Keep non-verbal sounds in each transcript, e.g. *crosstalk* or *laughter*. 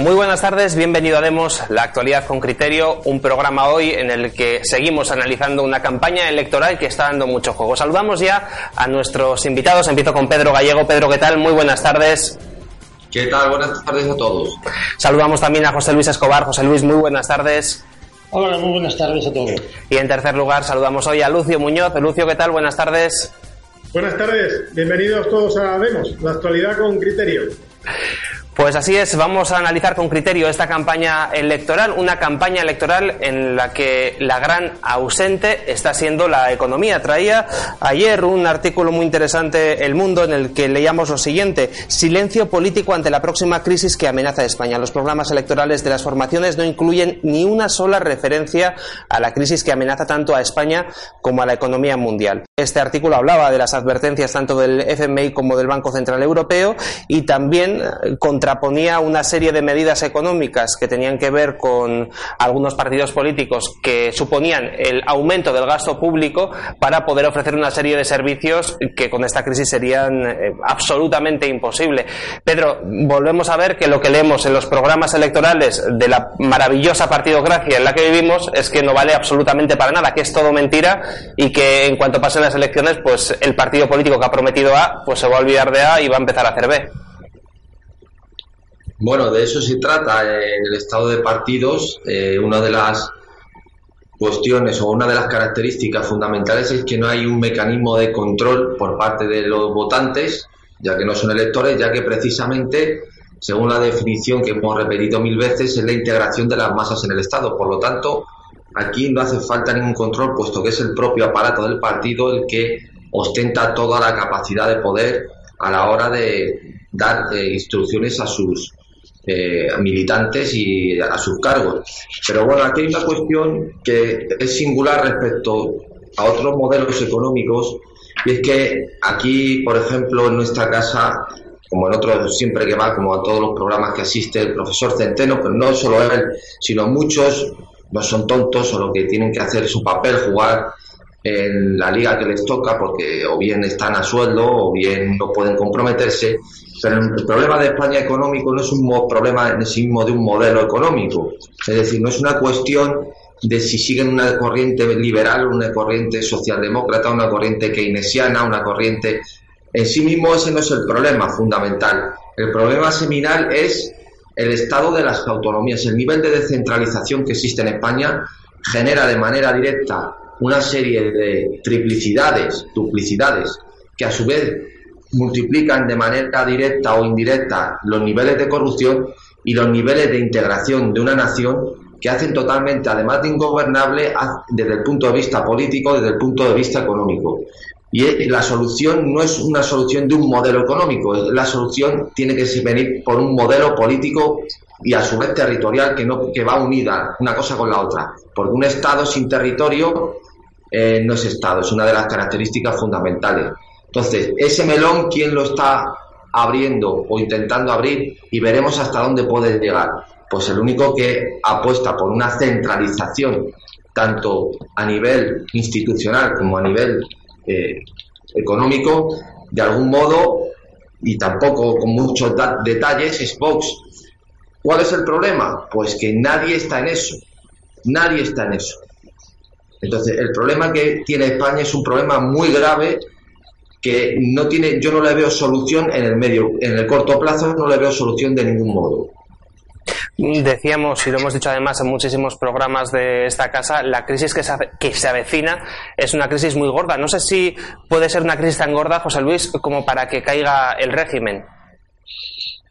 Muy buenas tardes, bienvenido a Demos, la actualidad con criterio, un programa hoy en el que seguimos analizando una campaña electoral que está dando mucho juego. Saludamos ya a nuestros invitados, empiezo con Pedro Gallego. Pedro, ¿qué tal? Muy buenas tardes. ¿Qué tal? Buenas tardes a todos. Saludamos también a José Luis Escobar. José Luis, muy buenas tardes. Hola, muy buenas tardes a todos. Y en tercer lugar saludamos hoy a Lucio Muñoz. Lucio, ¿qué tal? Buenas tardes. Buenas tardes, bienvenidos todos a Demos, la actualidad con criterio. Pues así es, vamos a analizar con criterio esta campaña electoral, una campaña electoral en la que la gran ausente está siendo la economía. Traía ayer un artículo muy interesante El Mundo en el que leíamos lo siguiente, silencio político ante la próxima crisis que amenaza a España. Los programas electorales de las formaciones no incluyen ni una sola referencia a la crisis que amenaza tanto a España como a la economía mundial. Este artículo hablaba de las advertencias tanto del FMI como del Banco Central Europeo y también eh, contraponía una serie de medidas económicas que tenían que ver con algunos partidos políticos que suponían el aumento del gasto público para poder ofrecer una serie de servicios que con esta crisis serían eh, absolutamente imposible. Pedro, volvemos a ver que lo que leemos en los programas electorales de la maravillosa partidocracia en la que vivimos es que no vale absolutamente para nada, que es todo mentira y que en cuanto pasen las elecciones, pues el partido político que ha prometido A, pues se va a olvidar de A y va a empezar a hacer B. Bueno, de eso se trata en el estado de partidos. Eh, una de las cuestiones o una de las características fundamentales es que no hay un mecanismo de control por parte de los votantes, ya que no son electores, ya que precisamente, según la definición que hemos repetido mil veces, es la integración de las masas en el Estado. Por lo tanto, aquí no hace falta ningún control, puesto que es el propio aparato del partido el que ostenta toda la capacidad de poder a la hora de dar eh, instrucciones a sus eh, militantes y a sus cargos. Pero bueno, aquí hay una cuestión que es singular respecto a otros modelos económicos y es que aquí, por ejemplo, en nuestra casa, como en otros, siempre que va, como a todos los programas que asiste el profesor Centeno, pero no solo él, sino muchos, no son tontos o lo que tienen que hacer su papel, jugar en la liga que les toca porque o bien están a sueldo o bien no pueden comprometerse. Pero el problema de España económico no es un problema en sí mismo de un modelo económico. Es decir, no es una cuestión de si siguen una corriente liberal, una corriente socialdemócrata, una corriente keynesiana, una corriente... En sí mismo ese no es el problema fundamental. El problema seminal es el estado de las autonomías. El nivel de descentralización que existe en España genera de manera directa una serie de triplicidades, duplicidades, que a su vez multiplican de manera directa o indirecta los niveles de corrupción y los niveles de integración de una nación que hacen totalmente, además de ingobernable, desde el punto de vista político, desde el punto de vista económico. Y la solución no es una solución de un modelo económico, la solución tiene que venir por un modelo político y a su vez territorial que, no, que va unida una cosa con la otra. Porque un Estado sin territorio eh, no es Estado, es una de las características fundamentales. Entonces, ese melón, ¿quién lo está abriendo o intentando abrir? Y veremos hasta dónde puede llegar. Pues el único que apuesta por una centralización, tanto a nivel institucional como a nivel eh, económico, de algún modo, y tampoco con muchos detalles, es Vox. ¿Cuál es el problema? Pues que nadie está en eso. Nadie está en eso. Entonces, el problema que tiene España es un problema muy grave que no tiene, yo no le veo solución en el medio, en el corto plazo no le veo solución de ningún modo. Decíamos, y lo hemos dicho además en muchísimos programas de esta casa, la crisis que se, que se avecina es una crisis muy gorda. No sé si puede ser una crisis tan gorda, José Luis, como para que caiga el régimen.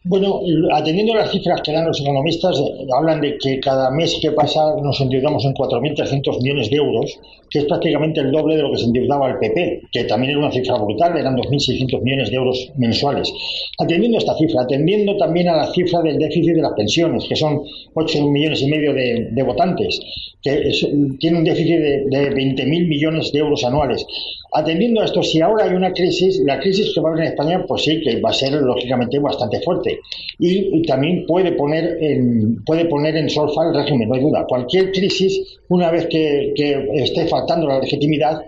Bueno, atendiendo a las cifras que dan los economistas, eh, hablan de que cada mes que pasa nos endeudamos en 4.300 millones de euros, que es prácticamente el doble de lo que se endeudaba el PP, que también era una cifra brutal, eran 2.600 millones de euros mensuales. Atendiendo a esta cifra, atendiendo también a la cifra del déficit de las pensiones, que son 8 millones y medio de, votantes, que tiene un déficit de, de 20.000 millones de euros anuales. Atendiendo a esto, si ahora hay una crisis, la crisis que va a haber en España, pues sí, que va a ser lógicamente bastante fuerte. Y, también puede poner en, puede poner en solfa el régimen, no hay duda. Cualquier crisis, una vez que, que esté faltando la legitimidad,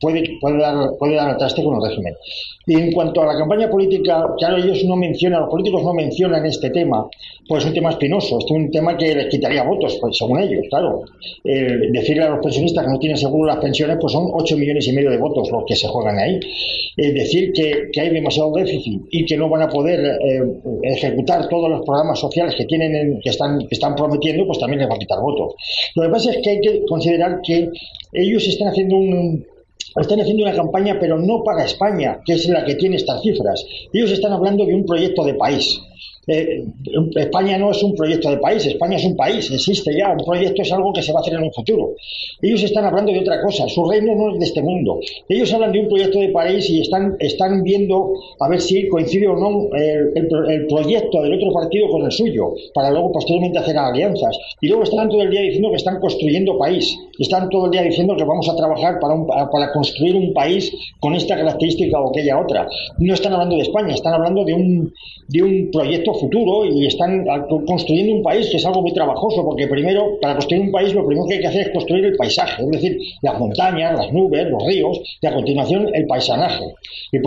puede, puede, dar, puede dar traste con el régimen. Y en cuanto a la campaña política, claro, ellos no mencionan, los políticos no mencionan este tema, pues es un tema espinoso, es un tema que les quitaría votos, pues, según ellos, claro. decirle a los pensionistas que no tienen seguro las pensiones, pues son 8 millones y medio de votos los que se juegan ahí. decir que, que, hay demasiado déficit y que no van a poder eh, ejecutar todos los programas sociales que tienen están, que están prometiendo, pues también les va a quitar votos. Lo que pasa es que hay que considerar que ellos están haciendo un están haciendo una campaña, pero no para España, que es la que tiene estas cifras. Ellos están hablando de un proyecto de país. Eh, España no es un proyecto de país, España es un país, existe ya, un proyecto es algo que se va a hacer en un futuro. Ellos están hablando de otra cosa, su reino no es de este mundo. Ellos hablan de un proyecto de país y están, están viendo a ver si coincide o no el, el, proyecto del otro partido con el suyo, para luego posteriormente hacer alianzas. Y luego están todo el día diciendo que están construyendo país, están todo el día diciendo que vamos a trabajar para, para construir un país con esta característica o aquella otra. No están hablando de España, están hablando de un, de un proyecto futuro y están construyendo un país que es algo muy trabajoso, porque primero, para construir un país, lo primero que hay que hacer es construir el paisaje, es decir, las montañas, las nubes, los ríos, y a continuación el paisanaje. Y,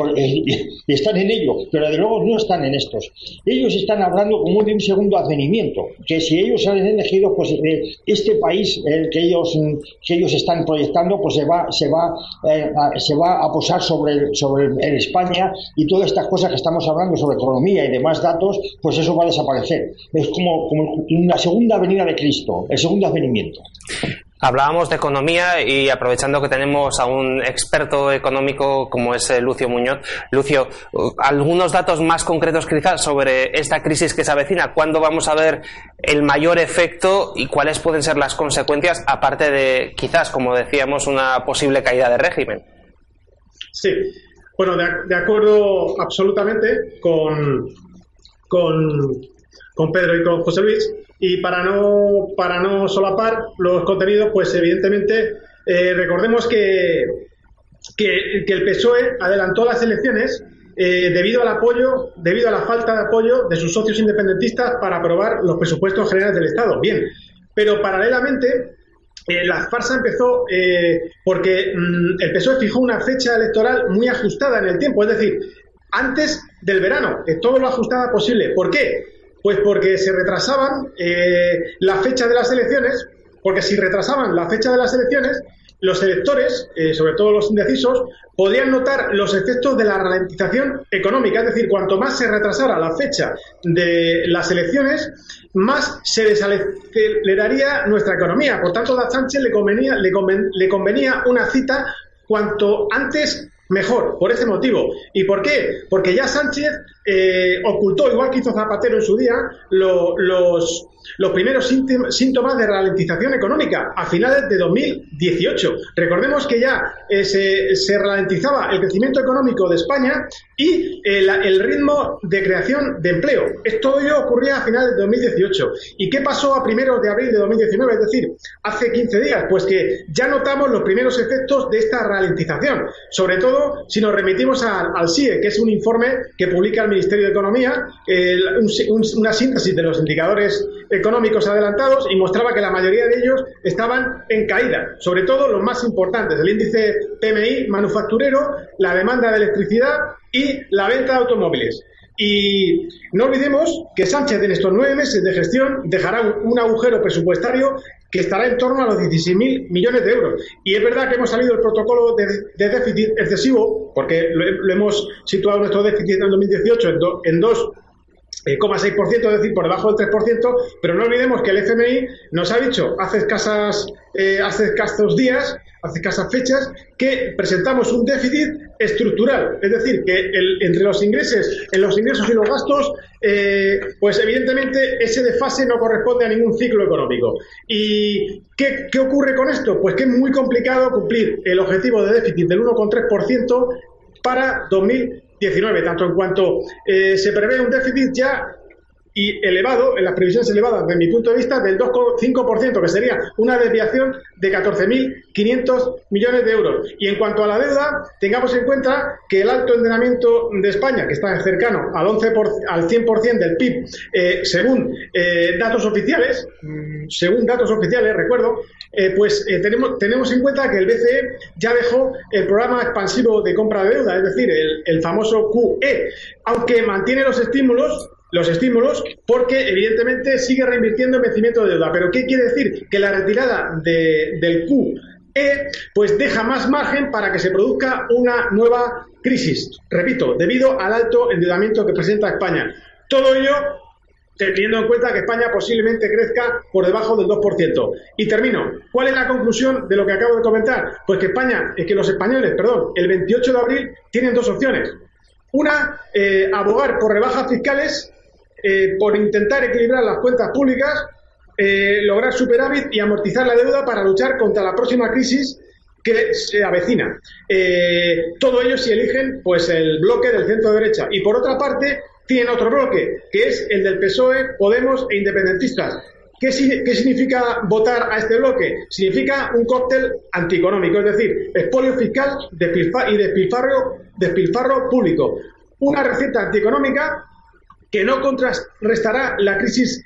*laughs* están en ello, pero de luego no están en estos. Ellos están hablando como de un segundo advenimiento, que si ellos salen elegidos, pues eh, este país el que ellos que ellos están proyectando, pues se va se va eh, a, se va a posar sobre sobre el España y todas estas cosas que estamos hablando sobre economía y demás datos, pues eso va a desaparecer. Es como, como una segunda venida de Cristo, el segundo advenimiento. Hablábamos de economía y aprovechando que tenemos a un experto económico como es eh, Lucio Muñoz. Lucio, algunos datos más concretos quizás sobre esta crisis que se avecina. ¿Cuándo vamos a ver el mayor efecto y cuáles pueden ser las consecuencias, aparte de quizás, como decíamos, una posible caída de régimen? Sí, bueno, de acuerdo absolutamente con, con, Pedro y con José Luis. Y para no, para no solapar los contenidos, pues evidentemente eh, recordemos que, que, el PSOE adelantó las elecciones eh, debido al apoyo, debido a la falta de apoyo de sus socios independentistas para aprobar los presupuestos generales del Estado. Bien, pero paralelamente eh, la farsa empezó porque mm, el PSOE fijó una fecha electoral muy ajustada en el tiempo, es decir, antes del verano, todo lo ajustada posible. ¿Por qué? Pues porque se retrasaban eh, la fecha de las elecciones, porque si retrasaban la fecha de las elecciones, los electores, eh, sobre todo los indecisos, podrían notar los efectos de la ralentización económica. Es decir, cuanto más se retrasara la fecha de las elecciones, más se desaceleraría nuestra economía. Por tanto, a Sánchez le convenía, le convenía una cita cuanto antes mejor, por ese motivo. ¿Y por qué? Porque ya Sánchez eh, ocultó, igual que hizo Zapatero en su día, los, los primeros síntomas de ralentización económica a finales de 2018. Recordemos que ya eh, se, ralentizaba el crecimiento económico de España y el, el, ritmo de creación de empleo. Esto ello ocurría a finales de 2018. ¿Y qué pasó a primeros de abril de 2019? Es decir, hace 15 días. Pues que ya notamos los primeros efectos de esta ralentización. Sobre todo si nos remitimos al, CIE, que es un informe que publica el Ministerio de Economía, una síntesis de los indicadores económicos adelantados y mostraba que la mayoría de ellos estaban en caída, sobre todo los más importantes, el índice PMI manufacturero, la demanda de electricidad y la venta de automóviles. Y no olvidemos que Sánchez en estos nueve meses de gestión dejará un, agujero presupuestario que estará en torno a los 16.000 millones de euros. Y es verdad que hemos salido del protocolo de, déficit excesivo, porque lo, hemos situado nuestro déficit en 2018 en, en dos 6%, es decir, por debajo del 3%, pero no olvidemos que el FMI nos ha dicho hace escasas, eh, hace escasos días, hace escasas fechas, que presentamos un déficit estructural, es decir, que entre los ingresos, en los ingresos y los gastos, eh, pues evidentemente ese desfase no corresponde a ningún ciclo económico. ¿Y qué, qué ocurre con esto? Pues que es muy complicado cumplir el objetivo de déficit del 1,3% para 2020 19, tanto en cuanto eh, se prevé un déficit ya y elevado, en las previsiones elevadas, desde mi punto de vista, del 2,5%, que sería una desviación de 14.500 millones de euros. Y en cuanto a la deuda, tengamos en cuenta que el alto endeudamiento de España, que está cercano al, 11 al 100% del PIB, eh, según eh, datos oficiales, mm, según datos oficiales, recuerdo, eh, pues tenemos, tenemos en cuenta que el BCE ya dejó el programa expansivo de compra de deuda, es decir, el, el famoso QE, aunque mantiene los estímulos los estímulos porque evidentemente sigue reinvirtiendo en vencimiento de deuda. Pero ¿qué quiere decir? Que la retirada del QE pues deja más margen para que se produzca una nueva crisis. Repito, debido al alto endeudamiento que presenta España. Todo ello teniendo en cuenta que España posiblemente crezca por debajo del 2%. Y termino. ¿Cuál es la conclusión de lo que acabo de comentar? Pues que España, es que los españoles, perdón, el 28 de abril tienen dos opciones. Una, eh, abogar por rebajas fiscales eh, por intentar equilibrar las cuentas públicas, eh, lograr superávit y amortizar la deuda para luchar contra la próxima crisis que se avecina. Eh, todo ello si eligen pues el bloque del centro derecha. Y por otra parte, tienen otro bloque, que es el del PSOE, Podemos e independentistas. ¿Qué, ¿Qué, significa votar a este bloque? Significa un cóctel antieconómico, es decir, expolio fiscal y despilfarro, despilfarro público. Una receta antieconómica que no contrarrestará la crisis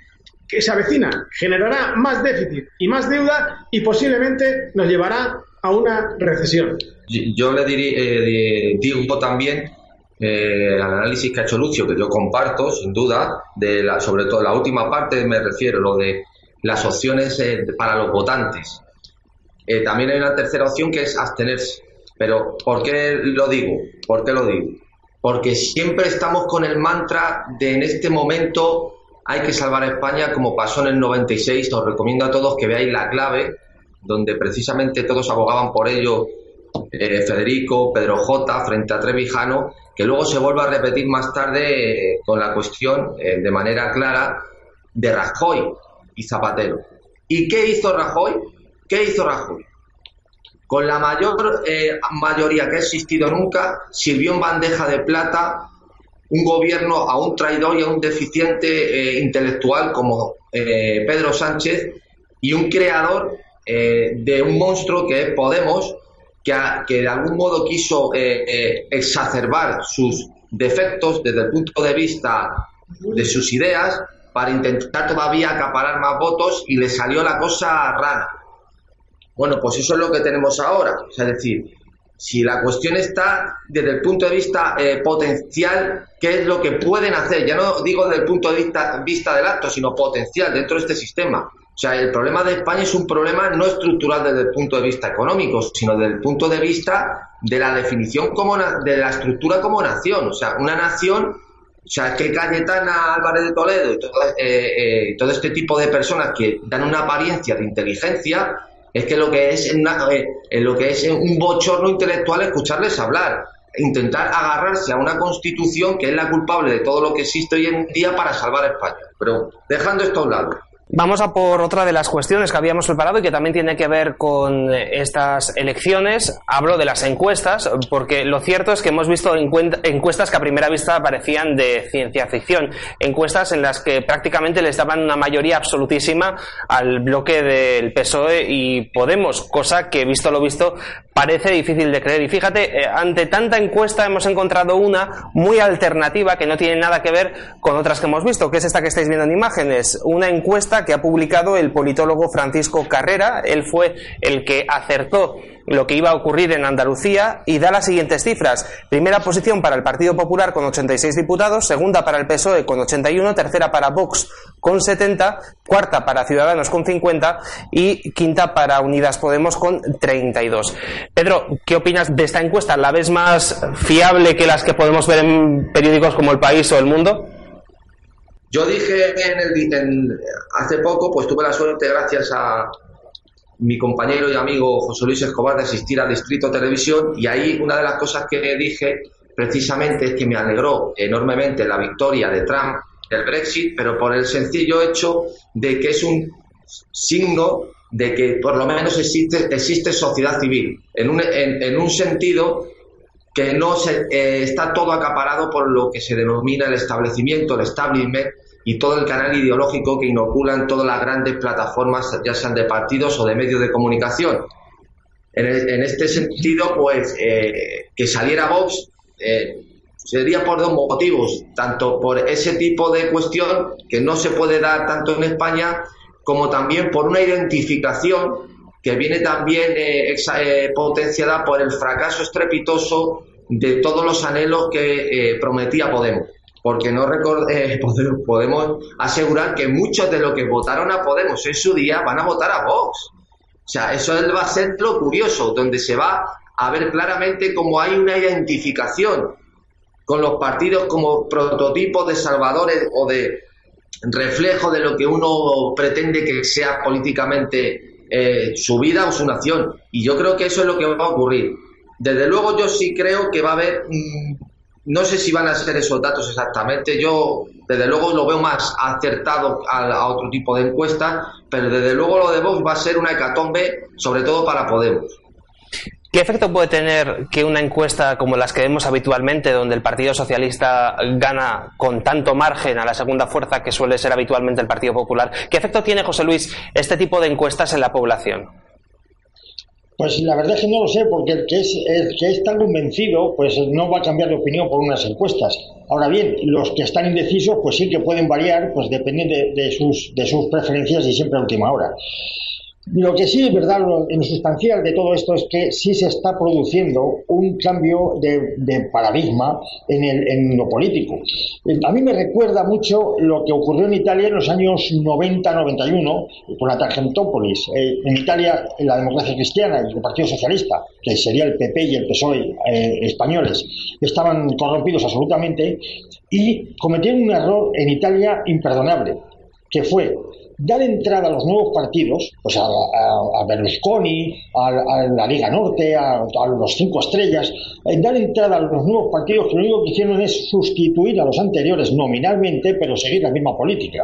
que se avecina, generará más déficit y más deuda y posiblemente nos llevará a una recesión. Yo le eh, digo también eh, al análisis que ha hecho Lucio, que yo comparto, sin duda, de la, sobre todo la última parte, me refiero, lo de las opciones eh, para los votantes. también hay una tercera opción que es abstenerse. Pero, ¿por qué lo digo? ¿Por qué lo digo? Porque siempre estamos con el mantra de en este momento hay que salvar a España como pasó en el 96. Os recomiendo a todos que veáis la clave, donde precisamente todos abogaban por ello, eh, Federico, Pedro J, frente a Trevijano, que luego se vuelve a repetir más tarde eh, con la cuestión eh, de manera clara de Rajoy y Zapatero. ¿Y qué hizo Rajoy? ¿Qué hizo Rajoy? Con la mayor eh, mayoría que ha existido nunca, sirvió en bandeja de plata un gobierno a un traidor y a un deficiente eh, intelectual como eh, Pedro Sánchez y un creador de un monstruo que es Podemos, que, que de algún modo quiso exacerbar sus defectos desde el punto de vista de sus ideas para intentar todavía acaparar más votos y le salió la cosa rana. Bueno, pues eso es lo que tenemos ahora. es decir, si la cuestión está desde el punto de vista eh, potencial, ¿qué es lo que pueden hacer? Ya no digo desde el punto de vista, vista del acto, sino potencial dentro de este sistema. O sea, el problema de España es un problema no estructural desde el punto de vista económico, sino desde el punto de vista de la definición como de la estructura como nación. O sea, una nación, o sea, que Cayetana Álvarez de Toledo y todo, eh, eh, todo este tipo de personas que dan una apariencia de inteligencia, es que lo que es, eh, lo que es un bochorno intelectual escucharles hablar, intentar agarrarse a una constitución que es la culpable de todo lo que existe hoy en día para salvar a España. Pero dejando esto a un lado. Vamos a por otra de las cuestiones que habíamos preparado y que también tiene que ver con estas elecciones. Hablo de las encuestas, porque lo cierto es que hemos visto encuestas que a primera vista parecían de ciencia ficción. Encuestas en las que prácticamente les daban una mayoría absolutísima al bloque del PSOE y Podemos, cosa que, visto lo visto, parece difícil de creer. Y fíjate, eh, ante tanta encuesta hemos encontrado una muy alternativa que no tiene nada que ver con otras que hemos visto, que es esta que estáis viendo en imágenes. Una encuesta que ha publicado el politólogo Francisco Carrera. Él fue el que acertó lo que iba a ocurrir en Andalucía y da las siguientes cifras. Primera posición para el Partido Popular con 86 diputados, segunda para el PSOE con 81, tercera para Vox con 70, cuarta para Ciudadanos con 50 y quinta para Unidas Podemos con 32. Pedro, ¿qué opinas de esta encuesta? ¿La ves más fiable que las que podemos ver en periódicos como El País o El Mundo? Yo dije en el, hace poco, pues tuve la suerte, gracias a mi compañero y amigo José Luis Escobar, de asistir a Distrito Televisión y ahí una de las cosas que dije precisamente es que me alegró enormemente la victoria de Trump del Brexit, pero por el sencillo hecho de que es un signo de que por lo menos existe, existe sociedad civil, en un, en, un sentido que no se, eh, está todo acaparado por lo que se denomina el establecimiento, el establishment y todo el canal ideológico que inoculan todas las grandes plataformas, ya sean de partidos o de medios de comunicación. En, este sentido, pues eh, que saliera Vox eh, sería por dos motivos, tanto por ese tipo de cuestión que no se puede dar tanto en España, como también por una identificación que viene también eh, eh, potenciada por el fracaso estrepitoso de todos los anhelos que prometía Podemos. Porque no *laughs* podemos, podemos asegurar que muchos de los que votaron a Podemos en su día van a votar a Vox. O sea, eso va a ser lo curioso, donde se va a ver claramente cómo hay una identificación con los partidos como prototipos de salvadores o de reflejo de lo que uno pretende que sea políticamente eh, su vida o su nación. Y yo creo que eso es lo que va a ocurrir. Desde luego yo sí creo que va a haber, mm, no sé si van a ser esos datos exactamente, yo desde luego lo veo más acertado a, a otro tipo de encuestas, pero desde luego lo de Vox va a ser una hecatombe, sobre todo para Podemos. ¿Qué efecto puede tener que una encuesta como las que vemos habitualmente, donde el Partido Socialista gana con tanto margen a la segunda fuerza que suele ser habitualmente el Partido Popular, qué efecto tiene, José Luis, este tipo de encuestas en la población? Pues la verdad es que no lo sé, porque el que es, el que es tan convencido, pues no va a cambiar de opinión por unas encuestas. Ahora bien, los que están indecisos, pues sí que pueden variar, pues dependiendo de, sus, de sus preferencias y siempre a última hora. Lo que sí es verdad, en sustancial de todo esto es que sí se está produciendo un cambio de, paradigma en, el, en, lo político. A mí me recuerda mucho lo que ocurrió en Italia en los años 90-91 con la Targentópolis. Eh, en Italia, la democracia cristiana y el Partido Socialista, que sería el PP y el PSOE eh, españoles, estaban corrompidos absolutamente y cometieron un error en Italia imperdonable, que fue dar entrada a los nuevos partidos, pues a, Berlusconi, a, la Liga Norte, a, los cinco estrellas, dar entrada a los nuevos partidos que lo único que hicieron es sustituir a los anteriores nominalmente, pero seguir la misma política.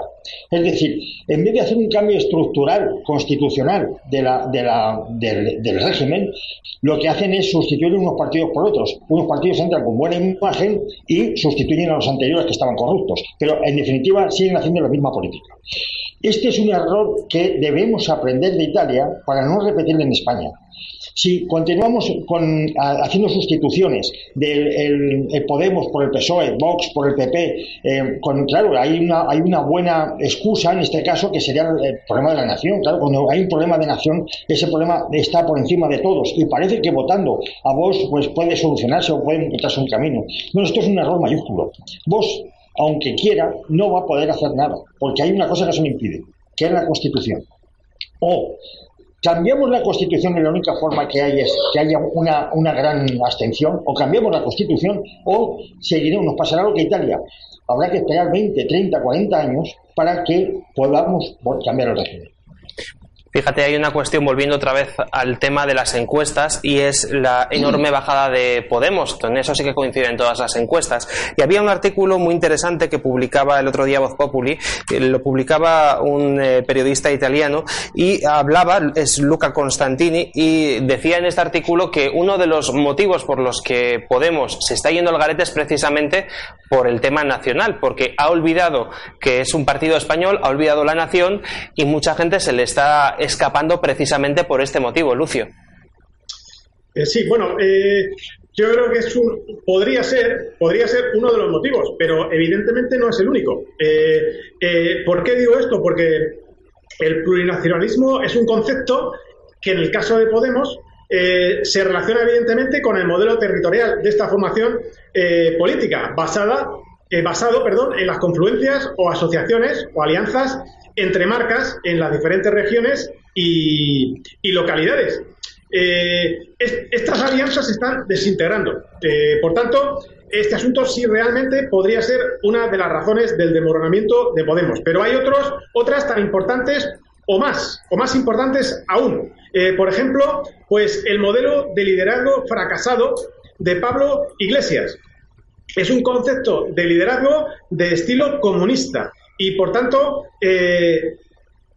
Es decir, en vez de hacer un cambio estructural, constitucional del, del régimen, lo que hacen es sustituir unos partidos por otros. Unos partidos entran con buena imagen y sustituyen a los anteriores que estaban corruptos. Pero en definitiva siguen haciendo la misma política. Este es un error que debemos aprender de Italia para no repetirlo en España. Si continuamos con, haciendo sustituciones del Podemos por el PSOE, Vox por el PP, eh, con, claro, hay una, hay una buena excusa en este caso que sería el problema de la nación. Claro, cuando hay un problema de nación, ese problema está por encima de todos y parece que votando a Vox pues, puede solucionarse o puede encontrarse un camino. Bueno, esto es un error mayúsculo. Vox aunque quiera, no va a poder hacer nada, porque hay una cosa que se lo impide, que es la Constitución. O cambiamos la Constitución y la única forma que hay es que haya una, una gran abstención, o cambiamos la Constitución, o seguiremos, nos pasará lo que Italia. Habrá que esperar 20, 30, 40 años para que podamos cambiar el régimen. Fíjate, hay una cuestión volviendo otra vez al tema de las encuestas y es la enorme bajada de Podemos. En eso sí que coinciden todas las encuestas. Y había un artículo muy interesante que publicaba el otro día Voz Populi, lo publicaba un eh, periodista italiano y hablaba, es Luca Constantini, y decía en este artículo que uno de los motivos por los que Podemos se está yendo al garete es precisamente por el tema nacional, porque ha olvidado que es un partido español, ha olvidado la nación y mucha gente se le está escapando precisamente por este motivo, Lucio. Eh, sí, bueno, eh, yo creo que es un, podría ser podría ser uno de los motivos, pero evidentemente no es el único. Eh, ¿Por qué digo esto? Porque el plurinacionalismo es un concepto que en el caso de Podemos se relaciona evidentemente con el modelo territorial de esta formación política basada basado perdón, en las confluencias o asociaciones o alianzas entre marcas en las diferentes regiones y, localidades. eh, estas alianzas se están desintegrando. Eh, por tanto, este asunto sí realmente podría ser una de las razones del desmoronamiento de Podemos. Pero hay otros, otras tan importantes o más, o más importantes aún. Eh, por ejemplo, pues el modelo de liderazgo fracasado de Pablo Iglesias. Es un concepto de liderazgo de estilo comunista y, por tanto, eh,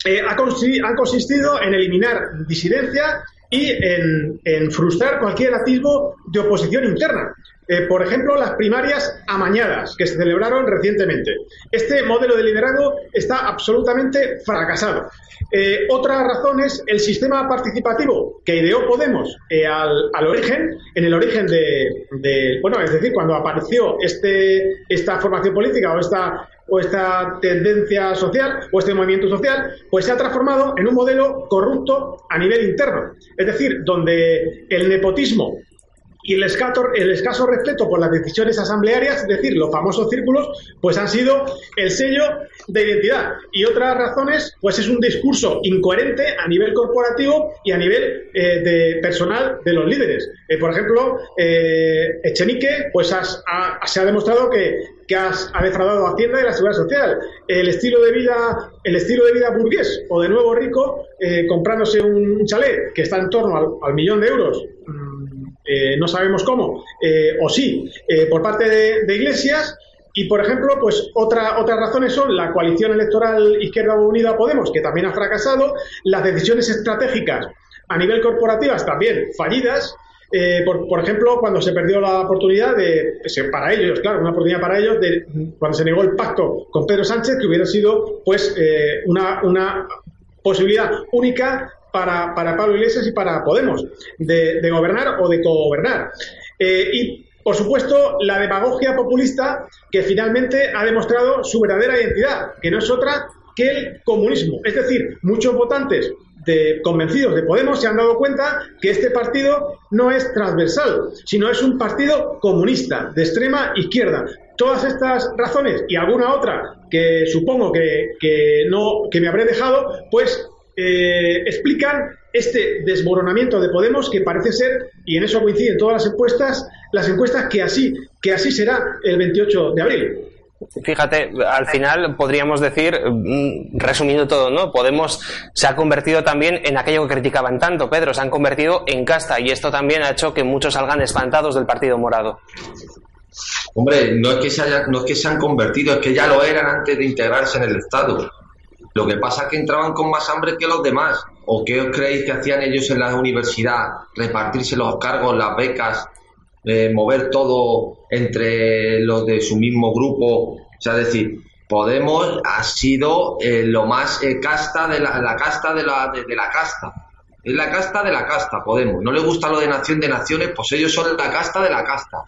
eh, ha, consistido en eliminar disidencia y en, frustrar cualquier atisbo de oposición interna. Eh, por ejemplo, las primarias amañadas que se celebraron recientemente. Este modelo de liderazgo está absolutamente fracasado. Eh, otra razón es el sistema participativo que ideó Podemos eh, al, origen, en el origen de, bueno, es decir, cuando apareció este, esta formación política o esta, o esta tendencia social o este movimiento social, pues se ha transformado en un modelo corrupto a nivel interno. Es decir, donde el nepotismo y el escaso, el escaso respeto por las decisiones asamblearias, es decir, los famosos círculos, pues han sido el sello de identidad. Y otras razones, pues es un discurso incoherente a nivel corporativo y a nivel eh, de personal de los líderes. Eh, por ejemplo, eh, Echenique, pues se ha demostrado que, ha defraudado a Hacienda y la Seguridad Social. El estilo de vida, el estilo de vida burgués o de nuevo rico, comprándose un chalet que está en torno al millón de euros eh, no sabemos cómo, eh, o sí, eh, por parte de, Iglesias. Y, por ejemplo, pues otra, otras razones son la coalición electoral Izquierda Unida Podemos, que también ha fracasado, las decisiones estratégicas a nivel corporativas también fallidas, por, ejemplo, cuando se perdió la oportunidad de, para ellos, claro, una oportunidad para ellos, de cuando se negó el pacto con Pedro Sánchez, que hubiera sido, pues, una, una posibilidad única para, para Pablo Iglesias y para Podemos, de, gobernar o de cogobernar. Eh, y, por supuesto, la demagogia populista que finalmente ha demostrado su verdadera identidad, que no es otra que el comunismo. Es decir, muchos votantes de, convencidos de Podemos se han dado cuenta que este partido no es transversal, sino es un partido comunista, de extrema izquierda. Todas estas razones y alguna otra que supongo que, que no, que me habré dejado, pues eh, explican este desmoronamiento de Podemos que parece ser, y en eso coinciden todas las encuestas, las encuestas que así, que así será el 28 de abril. Fíjate, al final podríamos decir, mm, resumiendo todo, ¿no? Podemos se ha convertido también en aquello que criticaban tanto, Pedro, se han convertido en casta y esto también ha hecho que muchos salgan espantados del Partido Morado. Hombre, no es que se no es que se han convertido, es que ya lo eran antes de integrarse en el Estado. Lo que pasa es que entraban con más hambre que los demás. ¿O qué os creéis que hacían ellos en la universidad? Repartirse los cargos, las becas, eh, mover todo entre los de su mismo grupo. O sea, decir, Podemos ha sido eh, lo más eh, casta de la, casta de la, de la casta. Es la casta de la casta, Podemos. No le gusta lo de nación de naciones, pues ellos son la casta de la casta.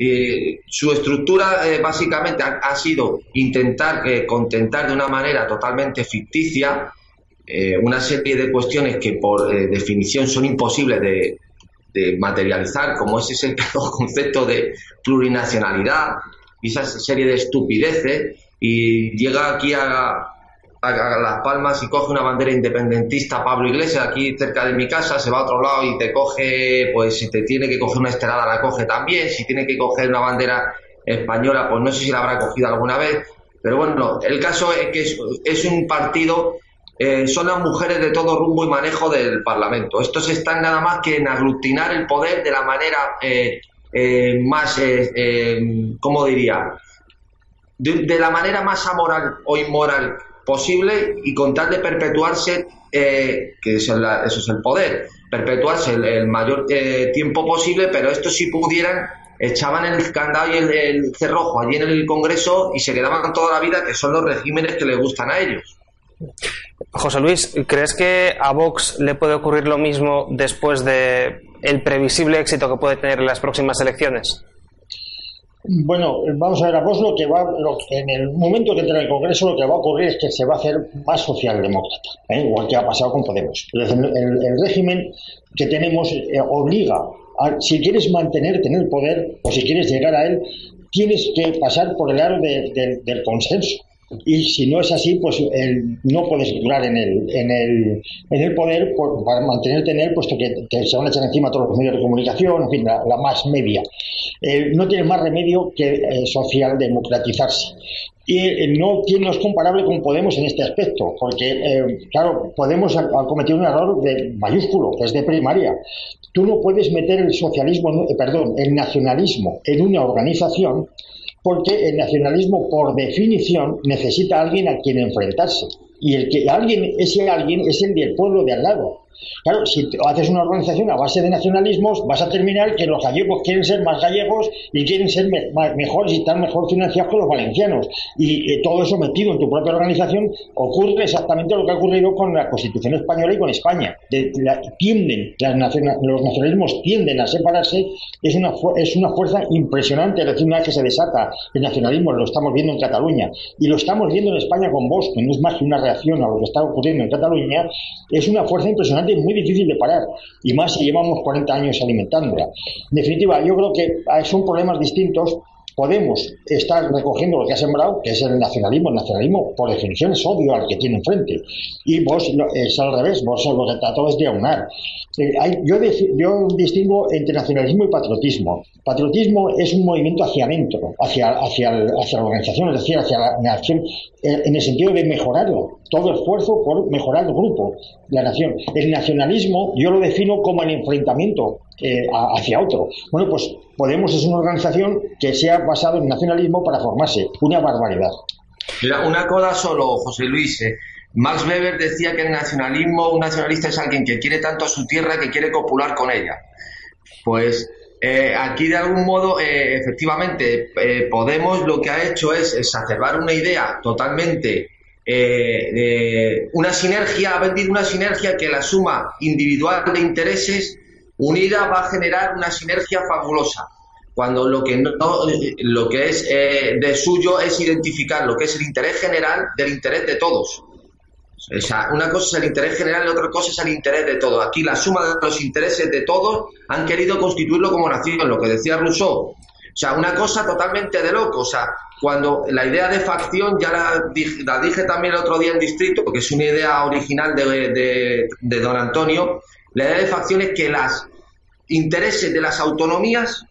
Eh, su estructura eh, básicamente ha, sido intentar eh, contentar de una manera totalmente ficticia una serie de cuestiones que por definición son imposibles de, materializar, como es ese *laughs* concepto de plurinacionalidad y esa serie de estupideces, y llega aquí a, Las Palmas y coge una bandera independentista Pablo Iglesias aquí cerca de mi casa, se va a otro lado y te coge, pues si te tiene que coger una estelada la coge también, si tiene que coger una bandera española, pues no sé si la habrá cogido alguna vez, pero bueno, el caso es que es, un partido, eh, son las mujeres de todo rumbo y manejo del Parlamento. Estos están nada más que en aglutinar el poder de la manera eh, eh, más, ¿cómo diría? De, la manera más amoral o inmoral posible y con tal de perpetuarse, eh, que eso es, el poder, perpetuarse el, mayor eh, tiempo posible, pero esto si pudieran, echaban el candado y el, cerrojo allí en el Congreso y se quedaban toda la vida, que son los regímenes que les gustan a ellos. José Luis, ¿crees que a Vox le puede ocurrir lo mismo después de el previsible éxito que puede tener en las próximas elecciones? Bueno, vamos a ver, a vos lo que va, en el momento que entre en el Congreso, lo que va a ocurrir es que se va a hacer más socialdemócrata, ¿eh? igual que ha pasado con Podemos. El, régimen que tenemos eh, obliga, a, si quieres mantenerte en el poder o si quieres llegar a él, tienes que pasar por el aro del consenso. Y si no es así, pues no puedes durar en el, en el, en el poder para mantenerte en él, puesto que te, se van a echar encima todos los medios de comunicación, en fin, la, más media. Eh, no tiene más remedio que eh, social democratizarse. Y eh, no, no es comparable con Podemos en este aspecto, porque, claro, Podemos ha, cometido un error de mayúsculo, que es de primaria. Tú no puedes meter el socialismo, perdón, el nacionalismo en una organización porque el nacionalismo, por definición, necesita a alguien a quien enfrentarse. Y el que alguien, ese alguien es el del pueblo de al lado. Claro, si haces una organización a base de nacionalismos, vas a terminar que los gallegos quieren ser más gallegos y quieren ser mejores y estar mejor financiados que los valencianos. Y eh, todo eso metido en tu propia organización ocurre exactamente lo que ha ocurrido con la Constitución española y con España. tienden, los nacionalismos tienden a separarse, es una, es una fuerza impresionante. Es decir, una vez que se desata el nacionalismo, lo estamos viendo en Cataluña y lo estamos viendo en España con Vox, que no es más que una reacción a lo que está ocurriendo en Cataluña, es una fuerza impresionante muy difícil de parar, y más si llevamos 40 años alimentándola. En definitiva, yo creo que son problemas distintos. Podemos estar recogiendo lo que ha sembrado, que es el nacionalismo. El nacionalismo, por definición, es odio al que tiene enfrente. Y vos es al revés, vos lo que trató es de aunar. Eh, yo, yo distingo entre nacionalismo y patriotismo. Patriotismo es un movimiento hacia adentro, hacia, hacia, hacia la organización, es decir, hacia la nación, eh, en el sentido de mejorarlo, todo esfuerzo por mejorar el grupo, la nación. El nacionalismo yo lo defino como el enfrentamiento eh, hacia otro. Bueno, pues Podemos es una organización que se ha basado en nacionalismo para formarse. Una barbaridad. Una cosa solo, José Luis. Max Weber decía que el nacionalismo, un nacionalista es alguien que quiere tanto a su tierra que quiere copular con ella. Pues eh, aquí de algún modo, eh, efectivamente, eh, Podemos lo que ha hecho es exacerbar una idea totalmente, una sinergia, ha vendido una sinergia que la suma individual de intereses unida va a generar una sinergia fabulosa. Cuando lo que, no, lo que es de suyo es identificar lo que es el interés general del interés de todos. O sea, una cosa es el interés general y otra cosa es el interés de todos. Aquí la suma de los intereses de todos han querido constituirlo como nación, lo que decía Rousseau. O sea, una cosa totalmente de loco. O sea, cuando la idea de facción, ya la dije, también el otro día en Distrito, porque es una idea original de, de don Antonio, la idea de facción es que los intereses de las autonomías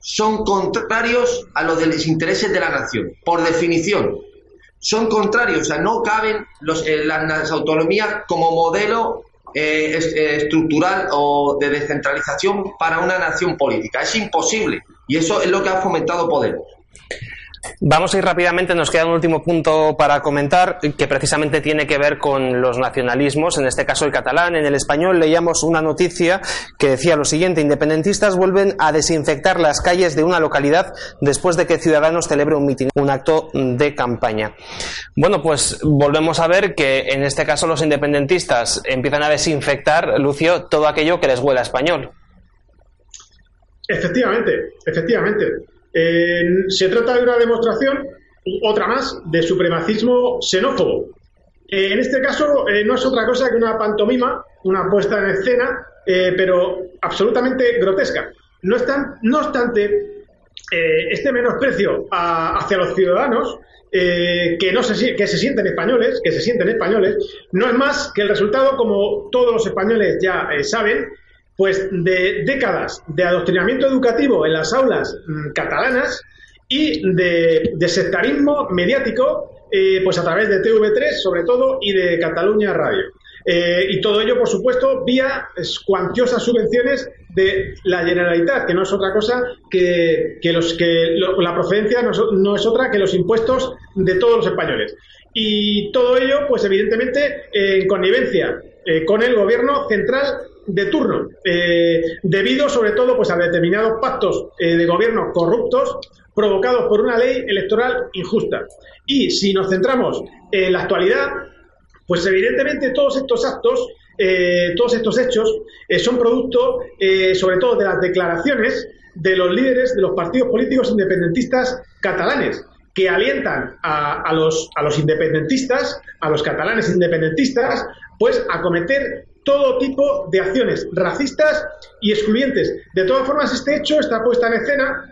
son contrarios a los de los intereses de la nación, por definición son contrarios, o sea, no caben eh, las, autonomías como modelo eh, eh, estructural o de descentralización para una nación política. Es imposible. Y eso es lo que ha fomentado Podemos. Vamos a ir rápidamente, nos queda un último punto para comentar que precisamente tiene que ver con los nacionalismos, en este caso el catalán. En el español leíamos una noticia que decía lo siguiente, independentistas vuelven a desinfectar las calles de una localidad después de que Ciudadanos celebre un acto de campaña. Bueno, pues volvemos a ver que en este caso los independentistas empiezan a desinfectar, Lucio, todo aquello que les huela español. Efectivamente, efectivamente se trata de una demostración, otra más, de supremacismo xenófobo. en este caso eh, no es otra cosa que una pantomima, una puesta en escena, eh, pero absolutamente grotesca. No, no obstante, eh, este menosprecio hacia los ciudadanos que, no se, que se sienten españoles, que se sienten españoles, no es más que el resultado, como todos los españoles ya saben, pues de décadas de adoctrinamiento educativo en las aulas mm, catalanas y de, sectarismo mediático, eh, pues a través de TV3 sobre todo y de Cataluña Radio. Eh, y todo ello, por supuesto, vía cuantiosas subvenciones de la Generalitat, que no es otra cosa que, los que la procedencia no es, otra que los impuestos de todos los españoles. Y todo ello, pues evidentemente, en connivencia eh, con el gobierno central de turno, eh, debido sobre todo pues, a determinados pactos eh, de gobierno corruptos provocados por una ley electoral injusta. Y si nos centramos en la actualidad, pues evidentemente todos estos actos, eh, todos estos hechos son producto sobre todo de las declaraciones de los líderes de los partidos políticos independentistas catalanes, que alientan a, a, los, a los independentistas, a los catalanes independentistas, pues a cometer todo tipo de acciones racistas y excluyentes. De todas formas, este hecho, esta puesta en escena,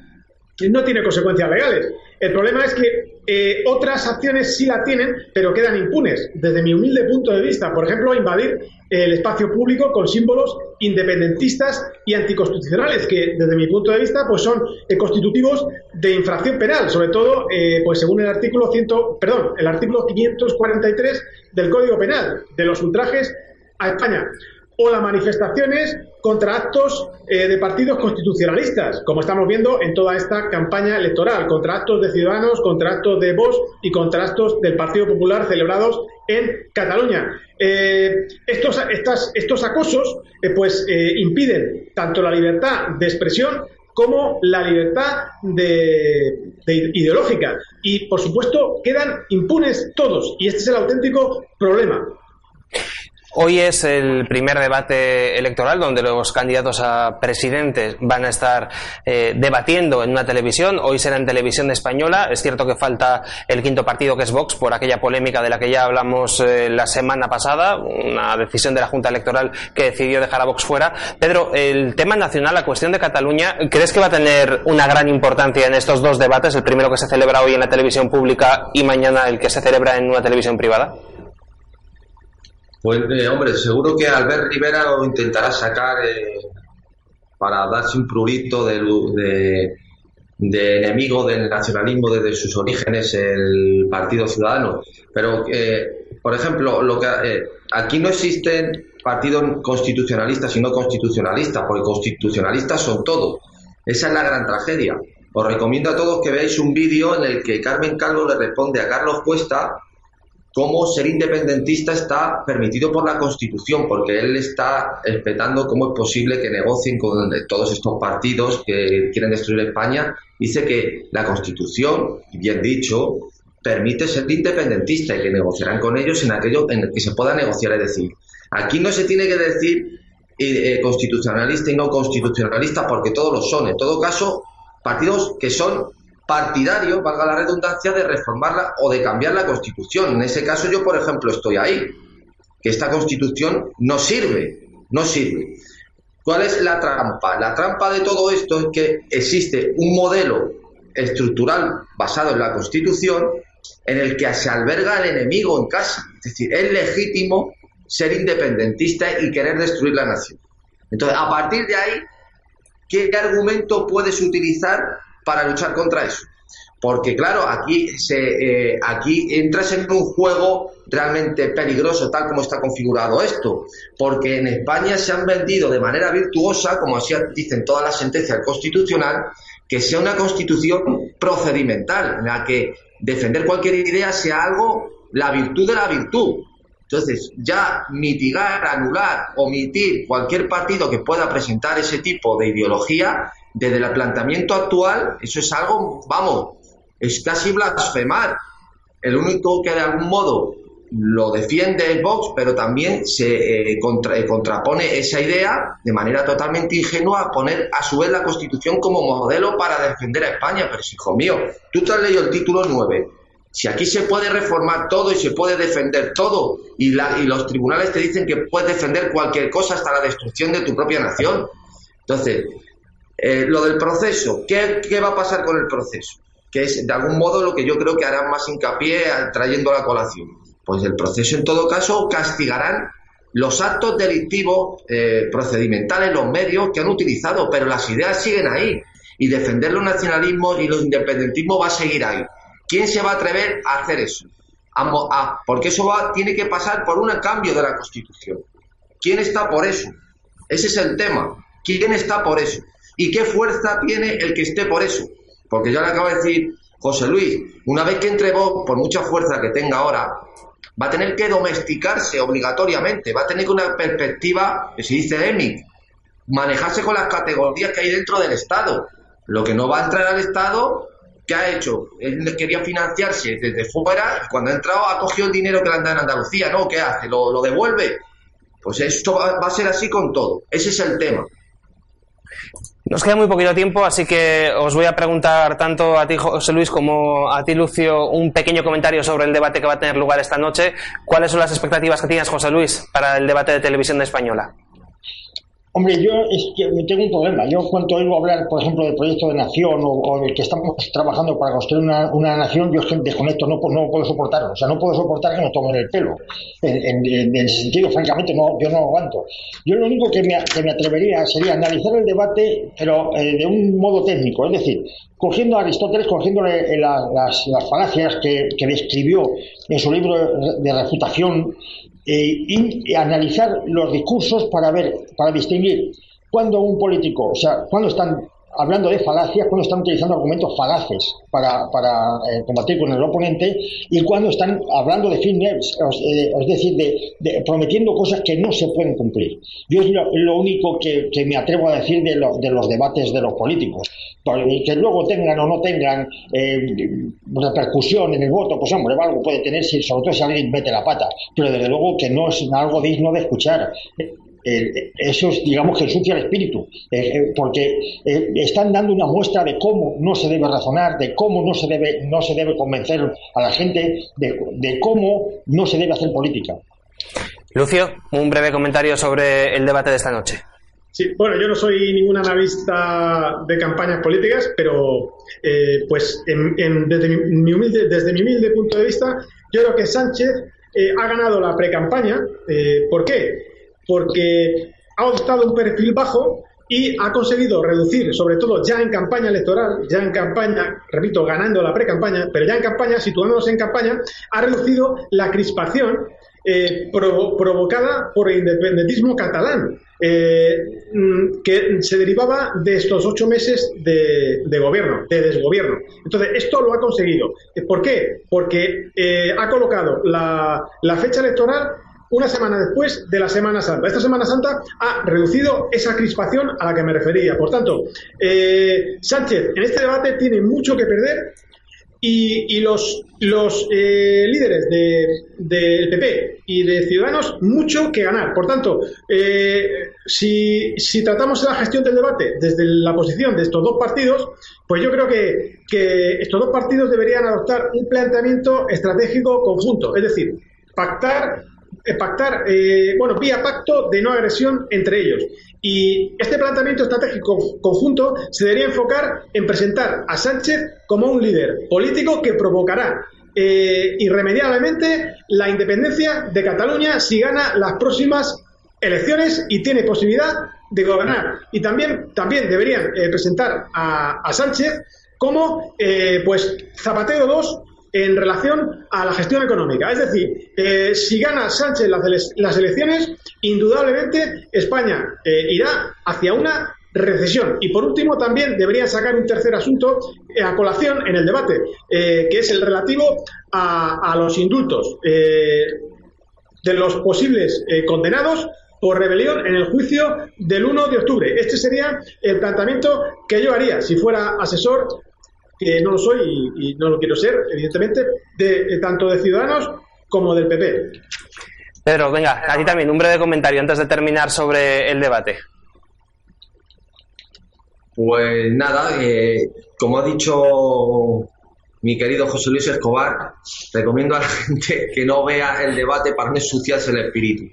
no tiene consecuencias legales. El problema es que eh, otras acciones sí la tienen, pero quedan impunes. Desde mi humilde punto de vista, por ejemplo, invadir el espacio público con símbolos independentistas y anticonstitucionales, que desde mi punto de vista, pues son eh, constitutivos de infracción penal, sobre todo, eh, pues según el artículo 100, perdón, el artículo 543 del Código Penal de los ultrajes a España o las manifestaciones contra actos eh, de partidos constitucionalistas, como estamos viendo en toda esta campaña electoral, contra actos de ciudadanos, contra actos de Vox y contra actos del Partido Popular celebrados en Cataluña. Eh, estos, estas, estos acosos eh, pues impiden tanto la libertad de expresión como la libertad de, ideológica. Y, por supuesto, quedan impunes todos. Y este es el auténtico problema. Hoy es el primer debate electoral donde los candidatos a presidentes van a estar eh, debatiendo en una televisión. Hoy será en televisión española. Es cierto que falta el quinto partido que es Vox por aquella polémica de la que ya hablamos eh, la semana pasada, una decisión de la Junta Electoral que decidió dejar a Vox fuera. Pedro, el tema nacional, la cuestión de Cataluña, ¿crees que va a tener una gran importancia en estos dos debates? El primero que se celebra hoy en la televisión pública y mañana el que se celebra en una televisión privada. Pues, eh, hombre, seguro que Albert Rivera lo intentará sacar eh, para darse un prurito de, de, enemigo del nacionalismo desde sus orígenes, el Partido Ciudadano. Pero, eh, por ejemplo, lo que aquí no existen partidos constitucionalistas y no constitucionalistas, porque constitucionalistas son todos. Esa es la gran tragedia. Os recomiendo a todos que veáis un vídeo en el que Carmen Calvo le responde a Carlos Cuesta cómo ser independentista está permitido por la Constitución, porque él está respetando cómo es posible que negocien con todos estos partidos que quieren destruir España. Dice que la Constitución, bien dicho, permite ser independentista y que negociarán con ellos en aquello en el que se pueda negociar. Es decir, aquí no se tiene que decir eh, eh, constitucionalista y no constitucionalista porque todos lo son. En todo caso, partidos que son partidario, valga la redundancia, de reformarla o de cambiar la Constitución. En ese caso yo, por ejemplo, estoy ahí, que esta Constitución no sirve, no sirve. ¿Cuál es la trampa? La trampa de todo esto es que existe un modelo estructural basado en la Constitución en el que se alberga el enemigo en casa. Es decir, es legítimo ser independentista y querer destruir la nación. Entonces, a partir de ahí, ¿qué argumento puedes utilizar para luchar contra eso. Porque claro, aquí, se, eh, aquí entras en un juego realmente peligroso tal como está configurado esto. Porque en España se han vendido de manera virtuosa, como así dicen todas las sentencias constitucional, que sea una constitución procedimental, en la que defender cualquier idea sea algo, la virtud de la virtud. Entonces, ya mitigar, anular, omitir cualquier partido que pueda presentar ese tipo de ideología desde el planteamiento actual, eso es algo, vamos, es casi blasfemar. El único que de algún modo lo defiende es Vox, pero también se eh, eh, contrapone esa idea de manera totalmente ingenua a poner a su vez la Constitución como modelo para defender a España. Pero, hijo mío, tú te has leído el título 9. Si aquí se puede reformar todo y se puede defender todo, y, la, y los tribunales te dicen que puedes defender cualquier cosa hasta la destrucción de tu propia nación. Entonces, eh, lo del proceso, ¿qué, va a pasar con el proceso? Que es de algún modo lo que yo creo que harán más hincapié trayendo la colación. Pues el proceso, en todo caso, castigarán los actos delictivos eh, procedimentales, los medios que han utilizado, pero las ideas siguen ahí. Y defender los nacionalismos y los independentismos va a seguir ahí. ¿Quién se va a atrever a hacer eso? Ah, porque eso va, tiene que pasar por un cambio de la Constitución. ¿Quién está por eso? Ese es el tema. ¿Quién está por eso? ¿Y qué fuerza tiene el que esté por eso? Porque ya le acabo de decir José Luis, una vez que entre vos, por mucha fuerza que tenga ahora, va a tener que domesticarse obligatoriamente, va a tener una perspectiva, que se dice EMI, manejarse con las categorías que hay dentro del Estado. Lo que no va a entrar al Estado, ¿qué ha hecho? Él quería financiarse desde fuera y cuando ha entrado ha cogido el dinero que le han dado en Andalucía, ¿no? ¿Qué hace? ¿Lo, lo devuelve? Pues esto va a ser así con todo. Ese es el tema. Nos queda muy poquito tiempo, así que os voy a preguntar tanto a ti, José Luis, como a ti, Lucio, un pequeño comentario sobre el debate que va a tener lugar esta noche. ¿Cuáles son las expectativas que tienes, José Luis, para el debate de televisión española? Hombre, yo es que tengo un problema. Yo cuando oigo hablar, por ejemplo, del proyecto de nación o, del que estamos trabajando para construir una, nación, yo es que desconecto, no, no puedo soportarlo. O sea, no puedo soportar que nos tomen el pelo. En, ese sentido, francamente, no, yo no aguanto. Yo lo único que me, que me atrevería sería analizar el debate, pero eh, de un modo técnico. Es decir, cogiendo a Aristóteles, cogiéndole las, las, falacias que, que describió en su libro de refutación eh, y, analizar los discursos para ver, para distinguir cuando un político, o sea, cuando están hablando de falacias, cuando están utilizando argumentos falaces para, para eh, combatir con el oponente y cuando están hablando de fitness, eh, es decir, de, prometiendo cosas que no se pueden cumplir. Yo es lo, único que, me atrevo a decir de, de, los debates de los políticos. Que luego tengan o no tengan eh, repercusión en el voto, pues hombre, algo puede tener, sobre todo si alguien mete la pata, pero desde luego que no es algo digno de escuchar eso es, digamos, que ensucia el espíritu, eh, eh, porque eh, están dando una muestra de cómo no se debe razonar, de cómo no se debe, no se debe convencer a la gente, de, cómo no se debe hacer política. Lucio, un breve comentario sobre el debate de esta noche. Sí, bueno, yo no soy ningún analista de campañas políticas, pero pues desde, mi, humilde, desde mi humilde punto de vista, yo creo que Sánchez ha ganado la pre-campaña. ¿Por qué? Porque ha adoptado un perfil bajo y ha conseguido reducir, sobre todo ya en campaña electoral, ya en campaña, repito, ganando la pre-campaña, pero ya en campaña, situándonos en campaña, ha reducido la crispación eh, provocada por el independentismo catalán, eh, mm, que se derivaba de estos ocho meses de, gobierno, de desgobierno. Entonces, esto lo ha conseguido. ¿Por qué? Porque eh, ha colocado la fecha electoral una semana después de la Semana Santa. Esta Semana Santa ha reducido esa crispación a la que me refería. Por tanto, eh, Sánchez en este debate tiene mucho que perder y, los, los eh, líderes del PP y de Ciudadanos mucho que ganar. Por tanto, eh, si, si, tratamos la gestión del debate desde la posición de estos dos partidos, pues yo creo que, que estos dos partidos deberían adoptar un planteamiento estratégico conjunto, es decir, pactar pactar, eh, bueno, vía pacto de no agresión entre ellos. Y este planteamiento estratégico conjunto se debería enfocar en presentar a Sánchez como un líder político que provocará eh, irremediablemente la independencia de Cataluña si gana las próximas elecciones y tiene posibilidad de gobernar. Y también, también deberían eh, presentar a, Sánchez como pues Zapatero 2 en relación a la gestión económica. Es decir, eh, si gana Sánchez las, elecciones, indudablemente España eh, irá hacia una recesión. Y por último, también deberían sacar un tercer asunto eh, a colación en el debate, que es el relativo a, a los indultos de los posibles condenados por rebelión en el juicio del 1 de octubre. Este sería el planteamiento que yo haría si fuera asesor que no lo soy y, no lo quiero ser, evidentemente, de, tanto de Ciudadanos como del PP. Pedro, venga, a ti también un breve comentario antes de terminar sobre el debate. Pues nada, eh, como ha dicho mi querido José Luis Escobar, recomiendo a la *laughs* gente que no vea el debate para no ensuciarse el espíritu.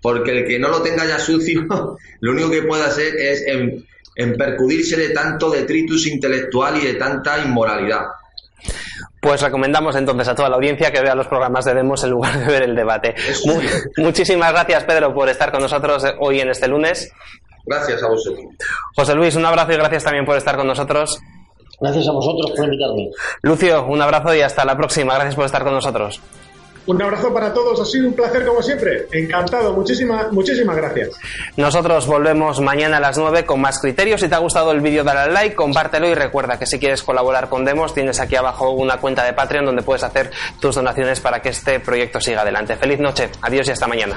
Porque el que no lo tenga ya sucio, *laughs* lo único que puede hacer es en percudirse de tanto detritus intelectual y de tanta inmoralidad. Pues recomendamos entonces a toda la audiencia que vea los programas de Demos en lugar de ver el debate. muchísimas gracias, Pedro, por estar con nosotros hoy en este lunes. Gracias a vosotros. José Luis, un abrazo y gracias también por estar con nosotros. Gracias a vosotros por invitarme. Lucio, un abrazo y hasta la próxima. Gracias por estar con nosotros. Un abrazo para todos, ha sido un placer como siempre. Encantado, muchísimas, muchísimas gracias. Nosotros volvemos mañana a las 9 con más criterios. Si te ha gustado el vídeo, dale al like, compártelo y recuerda que si quieres colaborar con Demos, tienes aquí abajo una cuenta de Patreon donde puedes hacer tus donaciones para que este proyecto siga adelante. Feliz noche, adiós y hasta mañana.